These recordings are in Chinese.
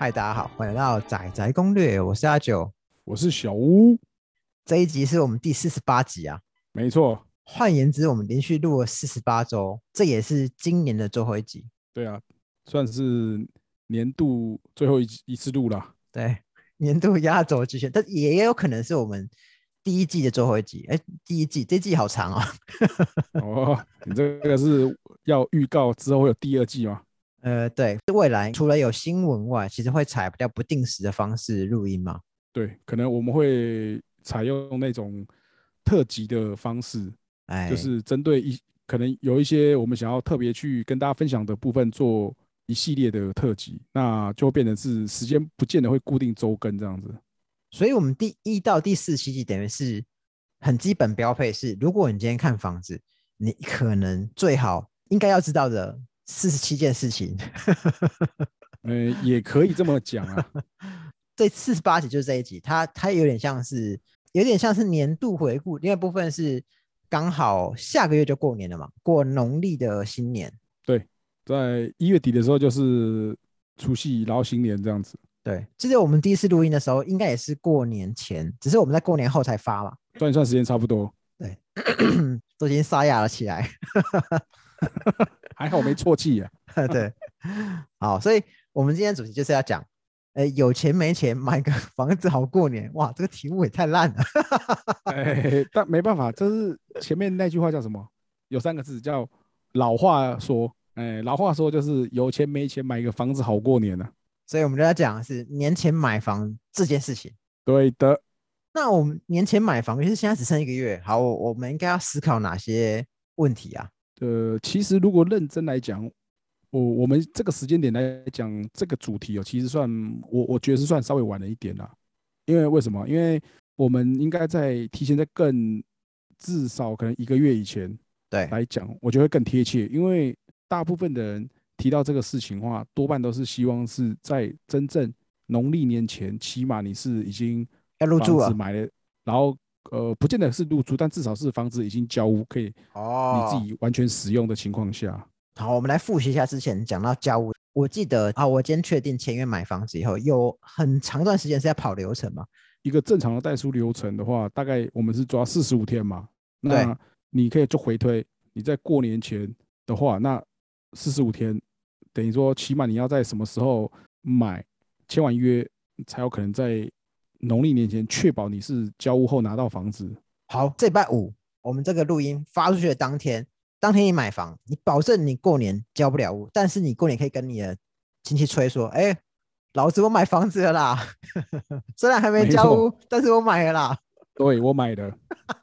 嗨，大家好，欢迎来到仔仔攻略，我是阿九。我是小屋，这一集是我们第四十八集啊，没错，换言之，我们连续录了四十八周，这也是今年的最后一集。对啊，算是年度最后一一次录了。对，年度压轴之选，但也也有可能是我们第一季的最后一集。哎，第一季这季好长哦。哦，你这个是要预告之后会有第二季吗？呃，对，未来除了有新闻外，其实会采比较不定时的方式录音嘛。对，可能我们会采用那种特辑的方式，哎，就是针对一可能有一些我们想要特别去跟大家分享的部分，做一系列的特辑，那就会变成是时间不见得会固定周更这样子。所以，我们第一到第四期等于是很基本标配是，如果你今天看房子，你可能最好应该要知道的四十七件事情。呃，也可以这么讲啊。这四十八集就是这一集，它它有点像是有点像是年度回顾，另外部分是刚好下个月就过年了嘛，过农历的新年。对，在一月底的时候就是除夕，然后新年这样子。对，记得我们第一次录音的时候，应该也是过年前，只是我们在过年后才发嘛。算一算时间差不多。对，都已经沙哑了起来。还好没错气呀。对，好，所以我们今天主题就是要讲。呃，有钱没钱买个 房子好过年哇！这个题目也太烂了。哎，但没办法，这是前面那句话叫什么？有三个字叫老话说。哎，老话说就是有钱没钱买个房子好过年呢。所以我们就要讲的是年前买房这件事情。对的。那我们年前买房，其实现在只剩一个月，好，我们应该要思考哪些问题啊？呃，其实如果认真来讲。我我们这个时间点来讲这个主题哦，其实算我我觉得是算稍微晚了一点啦。因为为什么？因为我们应该在提前在更至少可能一个月以前对来讲，我觉得会更贴切。因为大部分的人提到这个事情的话，多半都是希望是在真正农历年前，起码你是已经要入住了，买了，然后呃，不见得是入住，但至少是房子已经交屋，可以哦，你自己完全使用的情况下。好，我们来复习一下之前讲到交屋。我记得啊，我今天确定签约买房子以后，有很长段时间是要跑流程嘛。一个正常的代书流程的话，大概我们是抓四十五天嘛。那你可以做回推，你在过年前的话，那四十五天等于说，起码你要在什么时候买，签完约才有可能在农历年前确保你是交屋后拿到房子。好，这礼拜五我们这个录音发出去的当天。当天你买房，你保证你过年交不了屋，但是你过年可以跟你的亲戚吹说：“哎，老子我买房子了啦，虽然还没交屋，但是我买了啦。”对，我买的。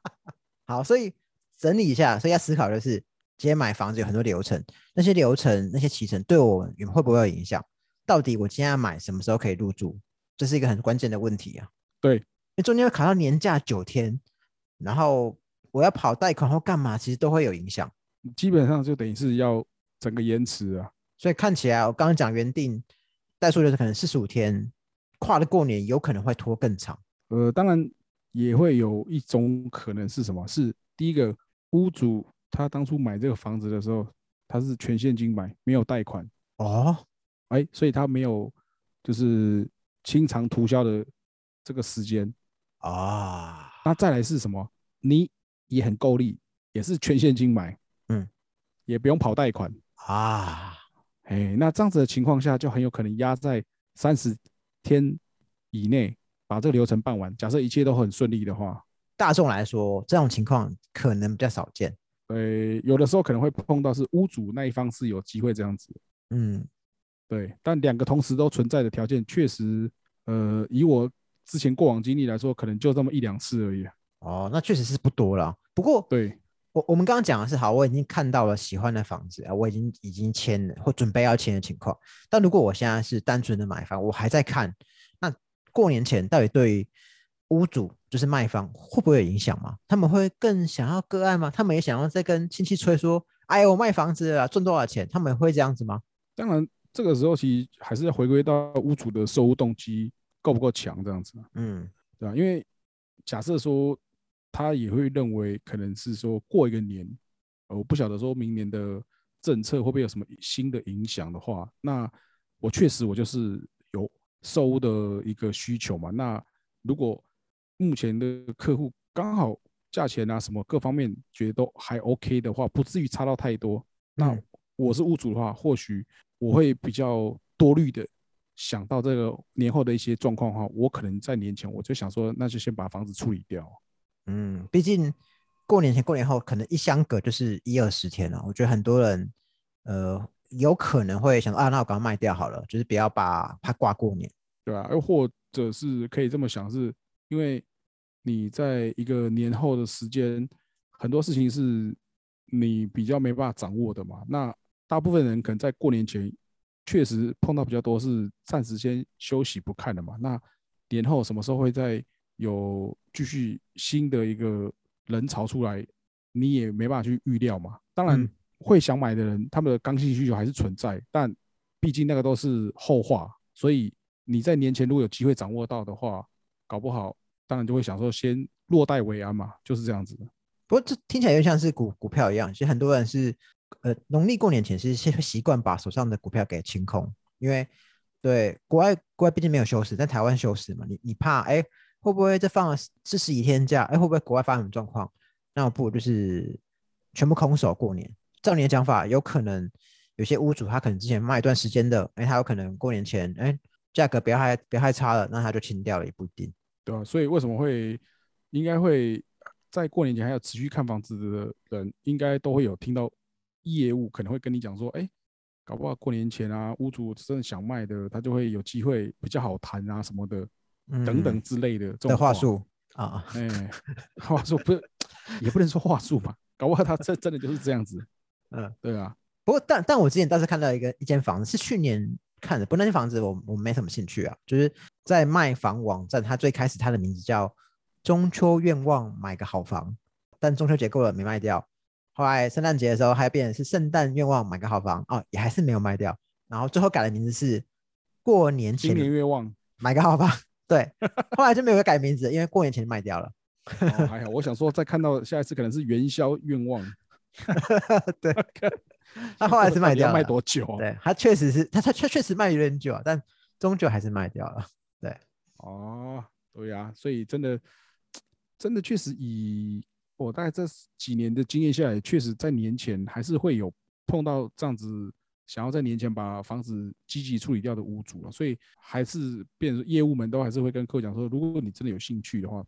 好，所以整理一下，所以要思考的是，今天买房子有很多流程，那些流程、那些提成对我会不会有影响？到底我今天要买什么时候可以入住？这是一个很关键的问题啊。对，因为中间会卡到年假九天，然后我要跑贷款或干嘛，其实都会有影响。基本上就等于是要整个延迟啊，所以看起来我刚刚讲原定代数就是可能四十五天，跨了过年有可能会拖更长。呃，当然也会有一种可能是什么？是第一个屋主他当初买这个房子的时候，他是全现金买，没有贷款哦，哎，所以他没有就是清偿涂销的这个时间啊。那再来是什么？你也很够力，也是全现金买。嗯，也不用跑贷款啊，哎，那这样子的情况下，就很有可能压在三十天以内把这个流程办完。假设一切都很顺利的话，大众来说，这种情况可能比较少见。呃，有的时候可能会碰到是屋主那一方是有机会这样子。嗯，对，但两个同时都存在的条件，确实，呃，以我之前过往经历来说，可能就这么一两次而已。哦，那确实是不多了。不过，对。我我们刚刚讲的是好，我已经看到了喜欢的房子啊，我已经已经签了或准备要签的情况。但如果我现在是单纯的买房，我还在看，那过年前到底对屋主就是卖方会不会有影响吗？他们会更想要个案吗？他们也想要再跟亲戚吹说，哎，我卖房子了，赚多少钱？他们会这样子吗？当然，这个时候其实还是要回归到屋主的收屋动机够不够强这样子。嗯，对吧？因为假设说。他也会认为可能是说过一个年，我不晓得说明年的政策会不会有什么新的影响的话，那我确实我就是有收屋的一个需求嘛。那如果目前的客户刚好价钱啊什么各方面觉得都还 OK 的话，不至于差到太多。那嗯我是屋主的话，或许我会比较多虑的想到这个年后的一些状况的话，我可能在年前我就想说，那就先把房子处理掉。嗯，毕竟过年前、过年后可能一相隔就是一二十天了。我觉得很多人呃有可能会想说啊，那我赶快卖掉好了，就是不要把它挂过年。对吧、又或者是可以这么想，是因为你在一个年后的时间，很多事情是你比较没办法掌握的嘛。那大部分人可能在过年前确实碰到比较多是暂时先休息不看的嘛。那年后什么时候会再有继续新的一个人潮出来，你也没办法去预料嘛。当然嗯会想买的人，他们的刚性需求还是存在，但毕竟那个都是后话，所以你在年前如果有机会掌握到的话，搞不好当然就会想说先落袋为安嘛，就是这样子的。不过这听起来又像是股股票一样，其实很多人是呃农历过年前是先会 习惯把手上的股票给清空，因为对国外国外毕竟没有休市，在台湾休市嘛，你你怕哎会不会这放了四十几天假，哎会不会国外发生什么状况？那我不如就是全部空手过年。照你的讲法，有可能有些屋主他可能之前卖一段时间的，哎他有可能过年前哎价格不要太不要太差了，那他就清掉了，也不一定。对啊、所以为什么会应该会在过年前还有持续看房子的人，应该都会有听到业务可能会跟你讲说，哎，搞不好过年前啊，屋主真的想卖的，他就会有机会比较好谈啊什么的，等等嗯之类的这种的话。术啊，哎，话术不是也不能说话术嘛，搞不好他这真的就是这样子。嗯。对啊，不过，但但我之前倒是看到一个一间房子，是去年看的，不过那间房子我我没什么兴趣啊，就是在卖房网站，它最开始它的名字叫中秋愿望买个好房，但中秋节过了没卖掉，后来圣诞节的时候还变成是圣诞愿望买个好房哦，也还是没有卖掉，然后最后改的名字是过年今前年愿望。买个好房，对，后来就没有改名字，因为过年前卖掉了，哦，还好，我想说再看到下一次可能是元宵愿望，对，他后来是卖掉了，多久啊？对，他确实是他他确确实卖有点久啊，但终究还是卖掉了。对哦，对呀、所以真的，真的确实以我大概这几年的经验下来，确实在年前还是会有碰到这样子想要在年前把房子积极处理掉的屋主了，所以还是变成业务们都还是会跟客户讲说，如果你真的有兴趣的话，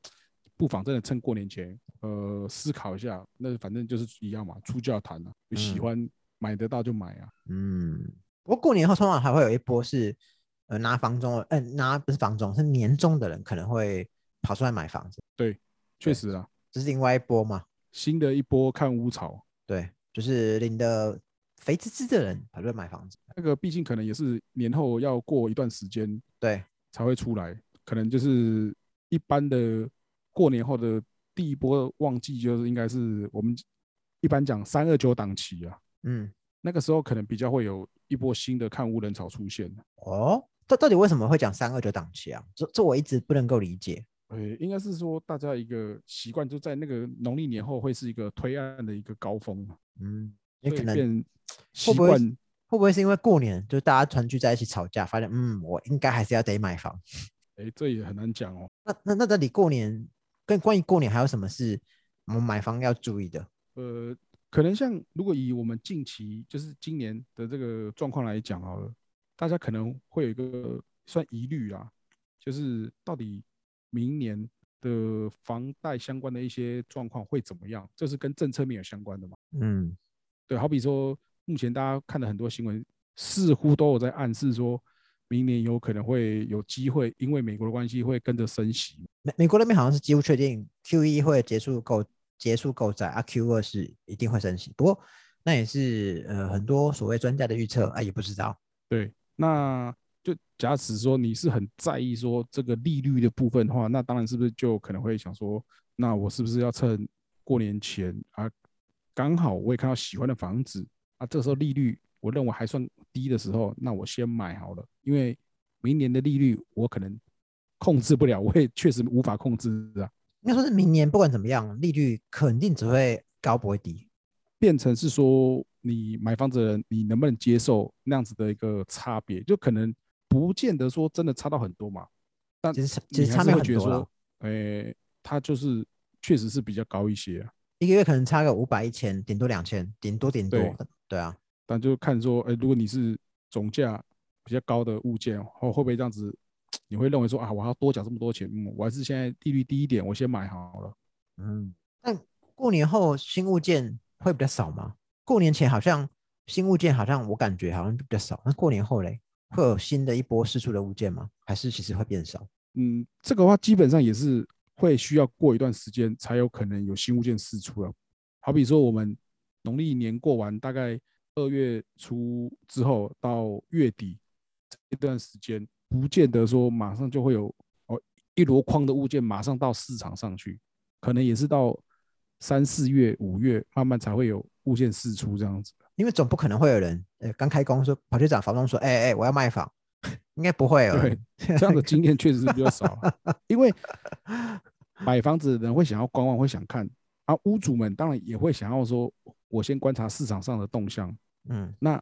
不妨真的趁过年前，呃，思考一下，那反正就是一样嘛，出价谈啊，有喜嗯。欢买得到就买啊，嗯，不过过年后通常还会有一波是，呃，拿房中嗯，呃，拿不是房中，是年终的人可能会跑出来买房子，对确实啊，这是另外一波嘛。新的一波看屋潮。对，就是领的肥滋滋的人跑出来买房子。那个毕竟可能也是年后要过一段时间对，才会出来，可能就是一般的过年后的第一波旺季，就是应该是我们一般讲三二九档期啊，嗯，那个时候可能比较会有一波新的看屋人潮出现。哦，到到底为什么会讲三二九档期啊？这这我一直不能够理解。呃，应该是说大家一个习惯，就在那个农历年后会是一个推案的一个高峰嘛，嗯，也可能习会不会惯会不会是因为过年就大家团聚在一起吵架，发现嗯，我应该还是要得买房。哎，这也很难讲哦。那那那到底过年跟关于过年还有什么是我们买房要注意的？呃，可能像如果以我们近期就是今年的这个状况来讲好了，大家可能会有一个算疑虑啦，就是到底明年的房贷相关的一些状况会怎么样？这是跟政策面有相关的嘛？嗯对，好比说目前大家看的很多新闻，似乎都有在暗示说，明年有可能会有机会，因为美国的关系会跟着升息。美美国那边好像是几乎确定 Q 一会结束购结束购债啊，Q 二是一定会升息。不过那也是呃很多所谓专家的预测啊，也不知道。对，那就假使说你是很在意说这个利率的部分的话，那当然是不是就可能会想说，那我是不是要趁过年前啊，刚好我也看到喜欢的房子啊，这个时候利率我认为还算低的时候，那我先买好了，因为明年的利率我可能控制不了，我也确实无法控制啊，应该说是明年不管怎么样，利率肯定只会高不会低。变成是说你买房子的人，你能不能接受那样子的一个差别？就可能不见得说真的差到很多嘛。但其实其实差没有很多了，，诶，它就是确实是比较高一些啊。一个月可能差个五百一千，顶多两千，顶多顶多对，对啊，但就看说，哎、如果你是总价比较高的物件，哦，会不会这样子？你会认为说啊，我还要多缴这么多钱，嗯，我还是现在利率低一点，我先买好了。嗯，但过年后新物件会比较少吗？过年前好像新物件好像我感觉好像比较少，那过年后嘞，会有新的一波释出的物件吗？还是其实会变少？嗯，这个话基本上也是会需要过一段时间才有可能有新物件释出了。好比说我们农历年过完，大概二月初之后到月底这段时间，不见得说马上就会有哦一箩筐的物件马上到市场上去，可能也是到三四月、五月慢慢才会有物件释出这样子。因为总不可能会有人呃刚开工说跑去找房东说，哎、哎、我要卖房，应该不会有对人。，这样的经验确实是比较少啊，因为买房子的人会想要观望，会想看，啊，屋主们当然也会想要说，我先观察市场上的动向，嗯。那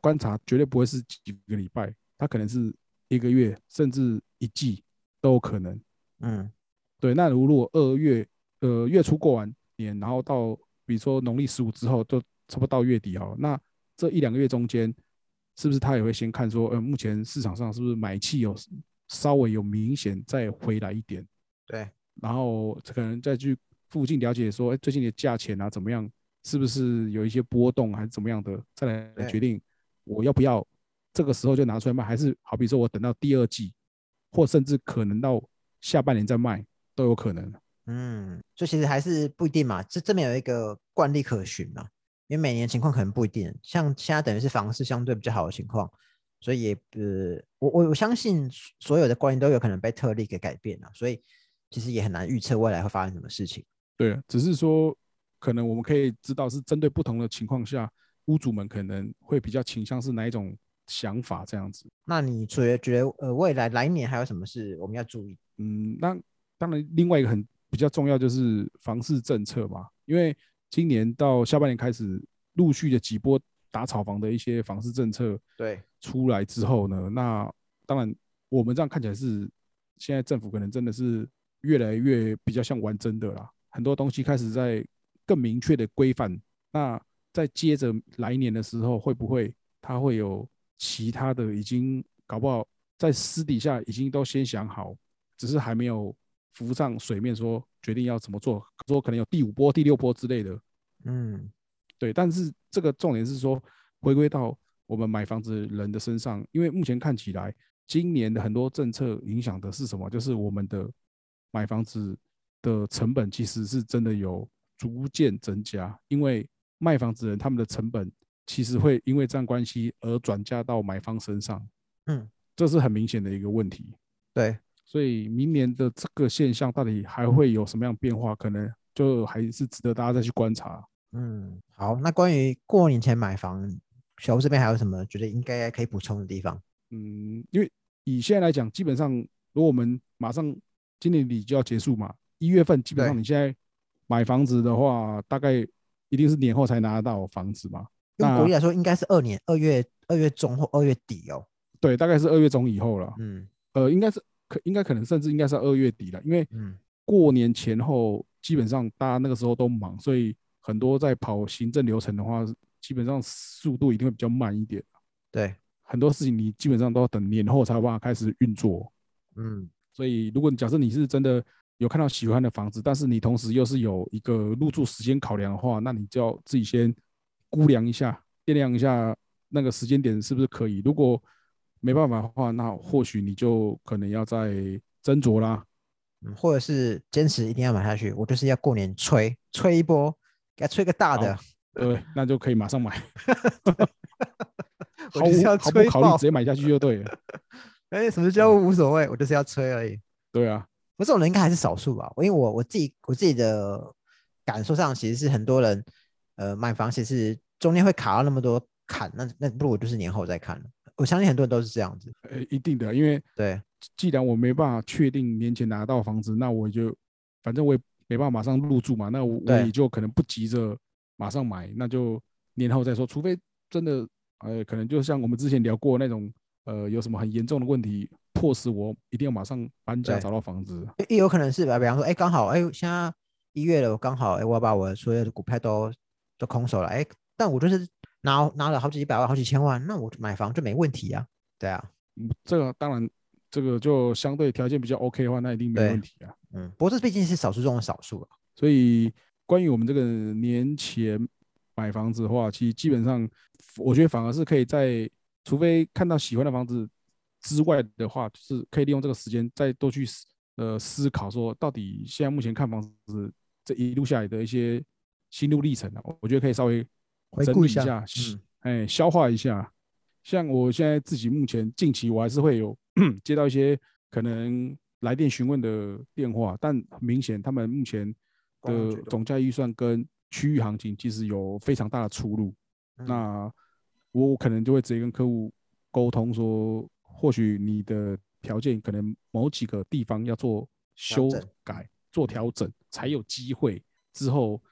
观察绝对不会是几个礼拜，它可能是一个月，甚至一季都有可能。嗯。对，那如果二月呃月初过完年，然后到比如说农历十五之后，就差不多到月底好了，那这一两个月中间，是不是他也会先看说，呃，目前市场上是不是买气有稍微有明显再回来一点，对，然后可能再去附近了解说，哎，最近的价钱啊怎么样，是不是有一些波动还是怎么样的，再来决定我要不要这个时候就拿出来卖，还是好比说我等到第二季，或甚至可能到下半年再卖都有可能。嗯，所以其实还是不一定嘛，这这边有一个惯例可循嘛，因为每年情况可能不一定，像现在等于是房市相对比较好的情况，所以也呃，我我我相信所有的观念都有可能被特例给改变了，所以其实也很难预测未来会发生什么事情。对，只是说可能我们可以知道是针对不同的情况下，屋主们可能会比较倾向是哪一种想法这样子。那你觉得觉得呃未来来年还有什么事我们要注意？嗯，那当然另外一个很比较重要就是房市政策嘛，因为今年到下半年开始陆续的几波打炒房的一些房市政策对，出来之后呢，那当然我们这样看起来是现在政府可能真的是越来越比较像玩真的啦，很多东西开始在更明确的规范。那在接着来年的时候，会不会它会有其他的已经搞不好在私底下已经都先想好，只是还没有浮上水面说决定要怎么做，说可能有第五波、第六波之类的。嗯对，但是这个重点是说，回归到我们买房子人的身上，因为目前看起来，今年的很多政策影响的是什么？就是我们的买房子的成本其实是真的有逐渐增加，因为卖房子人他们的成本其实会因为这样关系而转嫁到买方身上，嗯，这是很明显的一个问题。对，所以明年的这个现象到底还会有什么样变化？可能就还是值得大家再去观察。嗯，好，那关于过年前买房，小吴这边还有什么觉得应该可以补充的地方？嗯，因为以现在来讲，基本上如果我们马上今年底就要结束嘛，一月份基本上你现在买房子的话，大概一定是年后才拿得到房子嘛。那用国力来说，应该是二年二月二月中或二月底哦。对，大概是二月中以后了。嗯呃，应该是可应该可能甚至应该是二月底了，因为嗯，过年前后基本上大家那个时候都忙，所以很多在跑行政流程的话，基本上速度一定会比较慢一点。对，很多事情你基本上都要等年后才有办法开始运作。嗯所以，如果假设你是真的有看到喜欢的房子，但是你同时又是有一个入住时间考量的话，那你就要自己先估量一下、掂量一下那个时间点是不是可以。如果没办法的话，那或许你就可能要再斟酌啦。嗯，或者是坚持一定要买下去，我就是要过年吹吹一波，给它吹个大的，对，那就可以马上买，我毫无考虑直接买下去就对了。哎，什么叫无所谓，我就是要吹而已。对啊，我，这种人应该还是少数吧？因为我我自己我自己的感受上，其实是很多人呃买房，其实中间会卡到那么多坎，那那不如我就是年后再看了。我相信很多人都是这样子。呃，一定的，因为对，既然我没办法确定年前拿到房子，那我就反正我也没办法马上入住嘛，那我我也就可能不急着马上买，那就年后再说。除非真的，呃，可能就像我们之前聊过那种呃有什么很严重的问题，迫使我一定要马上搬家找到房子。也有可能是吧，比方说，哎，刚好，哎，现在一月了，我刚好，哎，我要把我所有的股票都都空手了，哎，但我就是拿拿了好几百万、好几千万，那我买房就没问题啊，对啊，嗯这个当然，这个就相对条件比较 OK 的话，那一定没问题啊。嗯，不过这毕竟是少数中的少数了，所以关于我们这个年前买房子的话，其实基本上，我觉得反而是可以在，除非看到喜欢的房子之外的话，就是可以利用这个时间再多去思呃思考，说到底现在目前看房子这一路下来的一些心路历程啊，我觉得可以稍微回顾一下下，嗯哎，消化一下。像我现在自己目前近期我还是会有 接到一些可能来电询问的电话，但很明显他们目前的总价预算跟区域行情其实有非常大的出入。嗯那我可能就会直接跟客户沟通说，或许你的条件可能某几个地方要做修改、做调整，才有机会之后，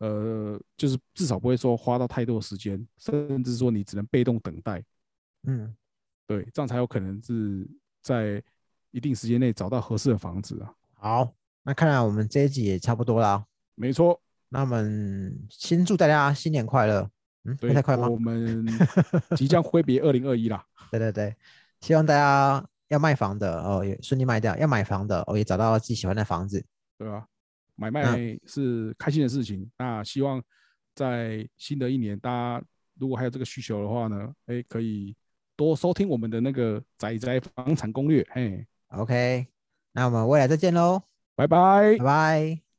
呃，就是至少不会说花到太多时间，甚至说你只能被动等待，嗯，对，这样才有可能是在一定时间内找到合适的房子啊。好，那看来我们这一集也差不多啦，没错，那我们先祝大家新年快乐，嗯，太快吗我？们 即将挥别二零二一啦。对对对，希望大家要卖房的哦也顺利卖掉，要买房的哦也找到自己喜欢的房子。对吧？买卖是开心的事情。那希望在新的一年，大家如果还有这个需求的话呢，哎，可以多收听我们的那个宅宅房产攻略。嘿，OK，那我们未来再见喽，拜拜拜。拜。